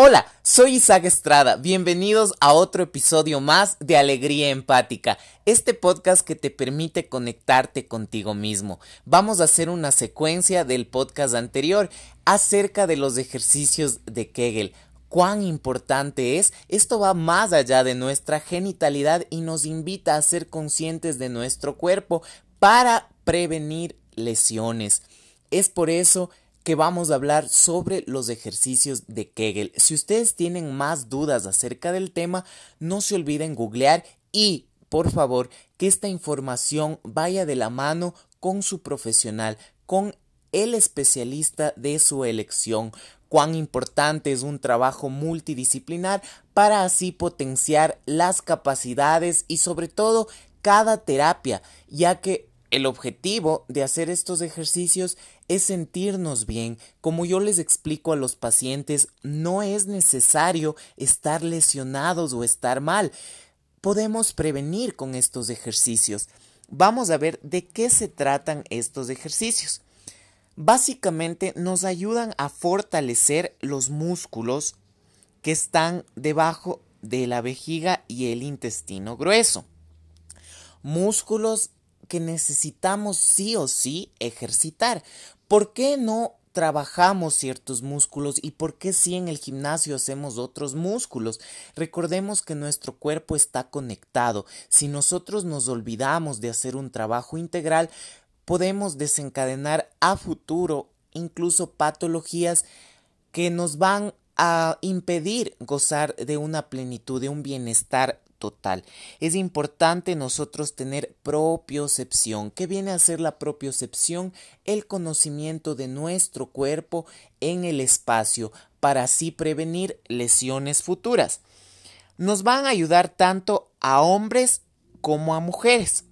Hola, soy Isaac Estrada, bienvenidos a otro episodio más de Alegría Empática, este podcast que te permite conectarte contigo mismo. Vamos a hacer una secuencia del podcast anterior acerca de los ejercicios de Kegel. Cuán importante es, esto va más allá de nuestra genitalidad y nos invita a ser conscientes de nuestro cuerpo para prevenir lesiones. Es por eso que vamos a hablar sobre los ejercicios de Kegel. Si ustedes tienen más dudas acerca del tema, no se olviden googlear y, por favor, que esta información vaya de la mano con su profesional, con el especialista de su elección. Cuán importante es un trabajo multidisciplinar para así potenciar las capacidades y sobre todo cada terapia, ya que el objetivo de hacer estos ejercicios es sentirnos bien. Como yo les explico a los pacientes, no es necesario estar lesionados o estar mal. Podemos prevenir con estos ejercicios. Vamos a ver de qué se tratan estos ejercicios. Básicamente nos ayudan a fortalecer los músculos que están debajo de la vejiga y el intestino grueso. Músculos que necesitamos sí o sí ejercitar. ¿Por qué no trabajamos ciertos músculos y por qué sí en el gimnasio hacemos otros músculos. Recordemos que nuestro cuerpo está conectado. Si nosotros nos olvidamos de hacer un trabajo integral, podemos desencadenar a futuro incluso patologías que nos van a impedir gozar de una plenitud, de un bienestar total. Es importante nosotros tener propiocepción. ¿Qué viene a ser la propiocepción? El conocimiento de nuestro cuerpo en el espacio para así prevenir lesiones futuras. Nos van a ayudar tanto a hombres como a mujeres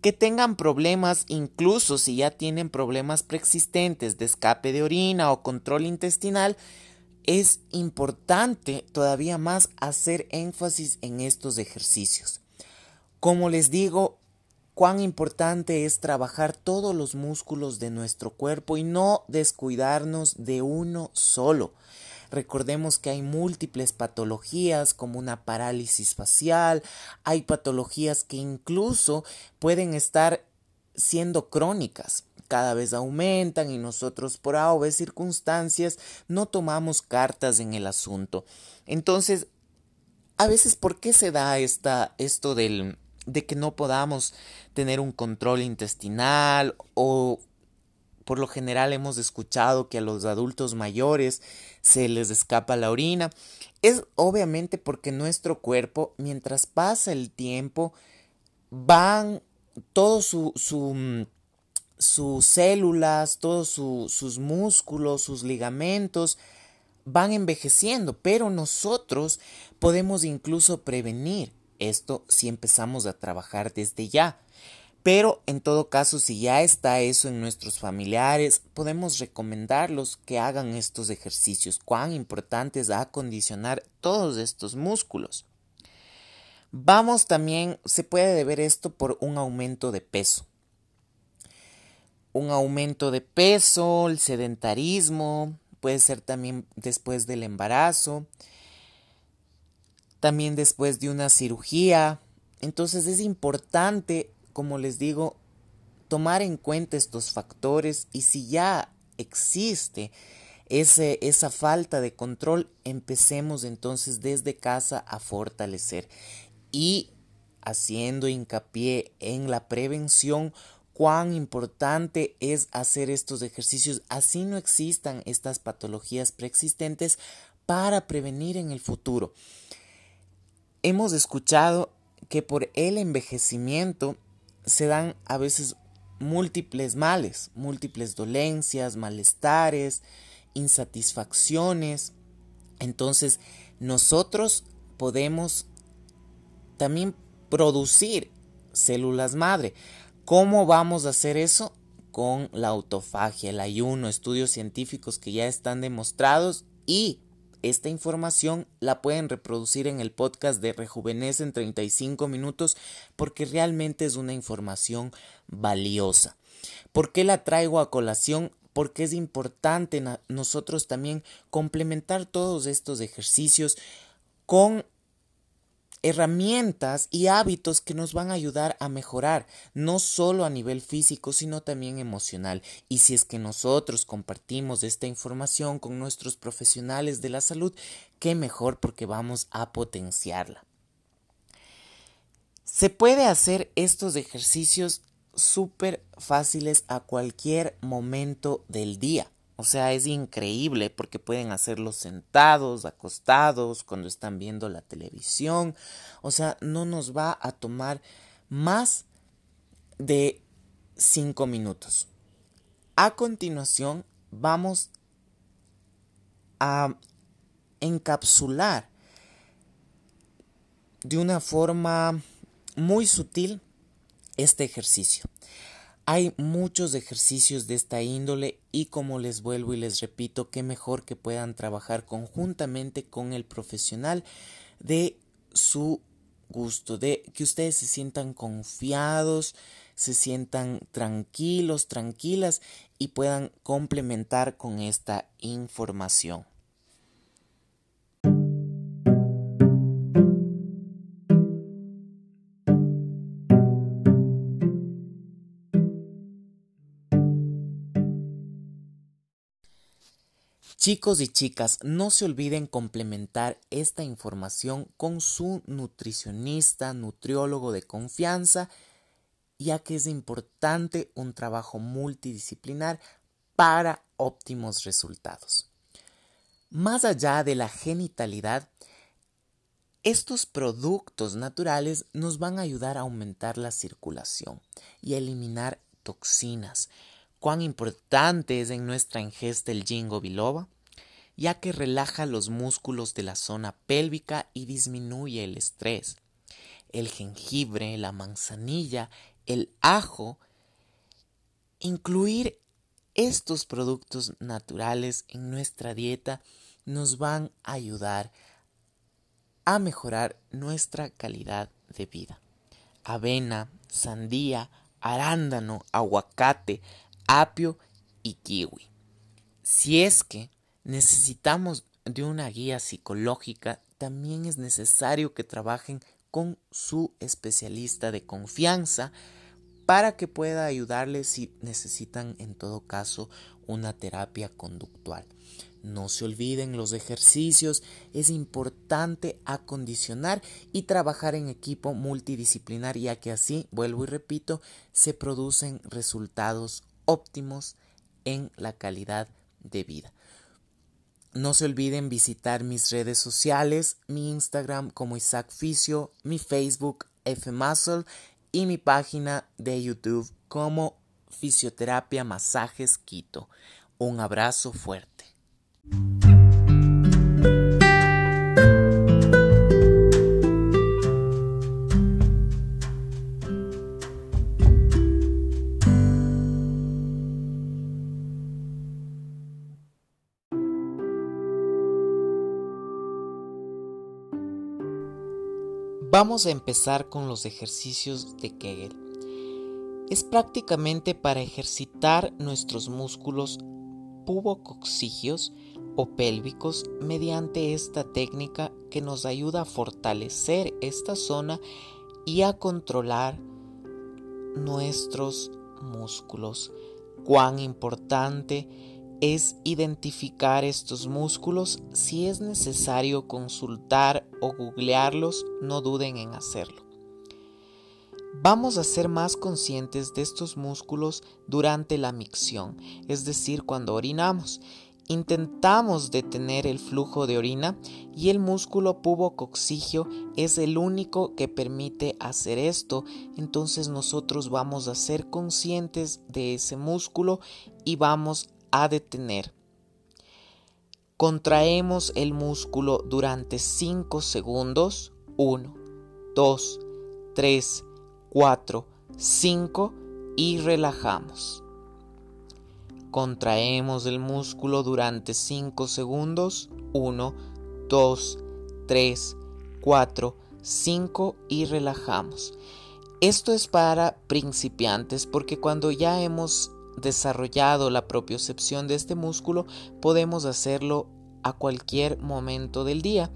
que tengan problemas, incluso si ya tienen problemas preexistentes de escape de orina o control intestinal, es importante todavía más hacer énfasis en estos ejercicios. Como les digo, cuán importante es trabajar todos los músculos de nuestro cuerpo y no descuidarnos de uno solo. Recordemos que hay múltiples patologías como una parálisis facial, hay patologías que incluso pueden estar siendo crónicas cada vez aumentan y nosotros por A o B circunstancias no tomamos cartas en el asunto. Entonces, a veces, ¿por qué se da esta, esto del, de que no podamos tener un control intestinal o por lo general hemos escuchado que a los adultos mayores se les escapa la orina? Es obviamente porque nuestro cuerpo, mientras pasa el tiempo, van todo su, su sus células, todos sus músculos, sus ligamentos van envejeciendo, pero nosotros podemos incluso prevenir esto si empezamos a trabajar desde ya. Pero en todo caso, si ya está eso en nuestros familiares, podemos recomendarlos que hagan estos ejercicios. Cuán importante es acondicionar todos estos músculos. Vamos también, se puede deber esto por un aumento de peso un aumento de peso, el sedentarismo, puede ser también después del embarazo, también después de una cirugía. Entonces es importante, como les digo, tomar en cuenta estos factores y si ya existe ese, esa falta de control, empecemos entonces desde casa a fortalecer y haciendo hincapié en la prevención cuán importante es hacer estos ejercicios, así no existan estas patologías preexistentes para prevenir en el futuro. Hemos escuchado que por el envejecimiento se dan a veces múltiples males, múltiples dolencias, malestares, insatisfacciones. Entonces, nosotros podemos también producir células madre. ¿Cómo vamos a hacer eso? con la autofagia, el ayuno, estudios científicos que ya están demostrados y esta información la pueden reproducir en el podcast de Rejuvenece en 35 minutos porque realmente es una información valiosa. ¿Por qué la traigo a colación? Porque es importante nosotros también complementar todos estos ejercicios con herramientas y hábitos que nos van a ayudar a mejorar, no solo a nivel físico, sino también emocional. Y si es que nosotros compartimos esta información con nuestros profesionales de la salud, qué mejor porque vamos a potenciarla. Se puede hacer estos ejercicios súper fáciles a cualquier momento del día. O sea, es increíble porque pueden hacerlo sentados, acostados, cuando están viendo la televisión. O sea, no nos va a tomar más de cinco minutos. A continuación, vamos a encapsular de una forma muy sutil este ejercicio. Hay muchos ejercicios de esta índole y como les vuelvo y les repito, qué mejor que puedan trabajar conjuntamente con el profesional de su gusto, de que ustedes se sientan confiados, se sientan tranquilos, tranquilas y puedan complementar con esta información. Chicos y chicas, no se olviden complementar esta información con su nutricionista, nutriólogo de confianza, ya que es importante un trabajo multidisciplinar para óptimos resultados. Más allá de la genitalidad, estos productos naturales nos van a ayudar a aumentar la circulación y a eliminar toxinas, cuán importante es en nuestra ingesta el ginkgo biloba, ya que relaja los músculos de la zona pélvica y disminuye el estrés. El jengibre, la manzanilla, el ajo, incluir estos productos naturales en nuestra dieta nos van a ayudar a mejorar nuestra calidad de vida. Avena, sandía, arándano, aguacate, apio y kiwi. Si es que necesitamos de una guía psicológica, también es necesario que trabajen con su especialista de confianza para que pueda ayudarles si necesitan en todo caso una terapia conductual. No se olviden los ejercicios, es importante acondicionar y trabajar en equipo multidisciplinar ya que así, vuelvo y repito, se producen resultados óptimos en la calidad de vida. No se olviden visitar mis redes sociales, mi Instagram como Isaac Fisio, mi Facebook F Muscle y mi página de YouTube como Fisioterapia Masajes Quito. Un abrazo fuerte. Vamos a empezar con los ejercicios de Kegel. Es prácticamente para ejercitar nuestros músculos pubococcígeos o pélvicos mediante esta técnica que nos ayuda a fortalecer esta zona y a controlar nuestros músculos. Cuán importante es identificar estos músculos. Si es necesario consultar o googlearlos, no duden en hacerlo. Vamos a ser más conscientes de estos músculos durante la micción, es decir, cuando orinamos. Intentamos detener el flujo de orina y el músculo pubococcígeo es el único que permite hacer esto. Entonces nosotros vamos a ser conscientes de ese músculo y vamos a detener. Contraemos el músculo durante 5 segundos. 1, 2, 3, 4, 5 y relajamos. Contraemos el músculo durante 5 segundos. 1, 2, 3, 4, 5 y relajamos. Esto es para principiantes porque cuando ya hemos desarrollado la propiocepción de este músculo podemos hacerlo a cualquier momento del día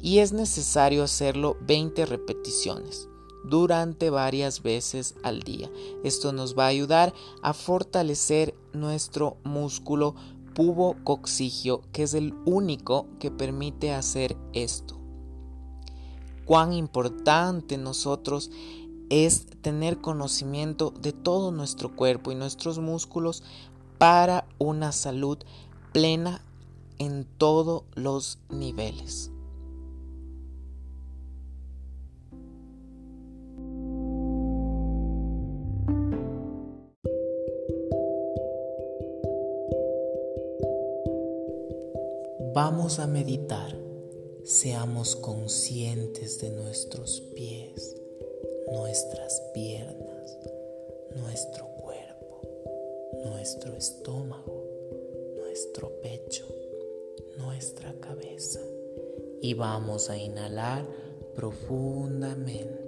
y es necesario hacerlo 20 repeticiones durante varias veces al día. Esto nos va a ayudar a fortalecer nuestro músculo pubococcigio, que es el único que permite hacer esto. Cuán importante nosotros es tener conocimiento de todo nuestro cuerpo y nuestros músculos para una salud plena en todos los niveles. Vamos a meditar. Seamos conscientes de nuestros pies, nuestras piernas, nuestro cuerpo, nuestro estómago, nuestro pecho, nuestra cabeza. Y vamos a inhalar profundamente.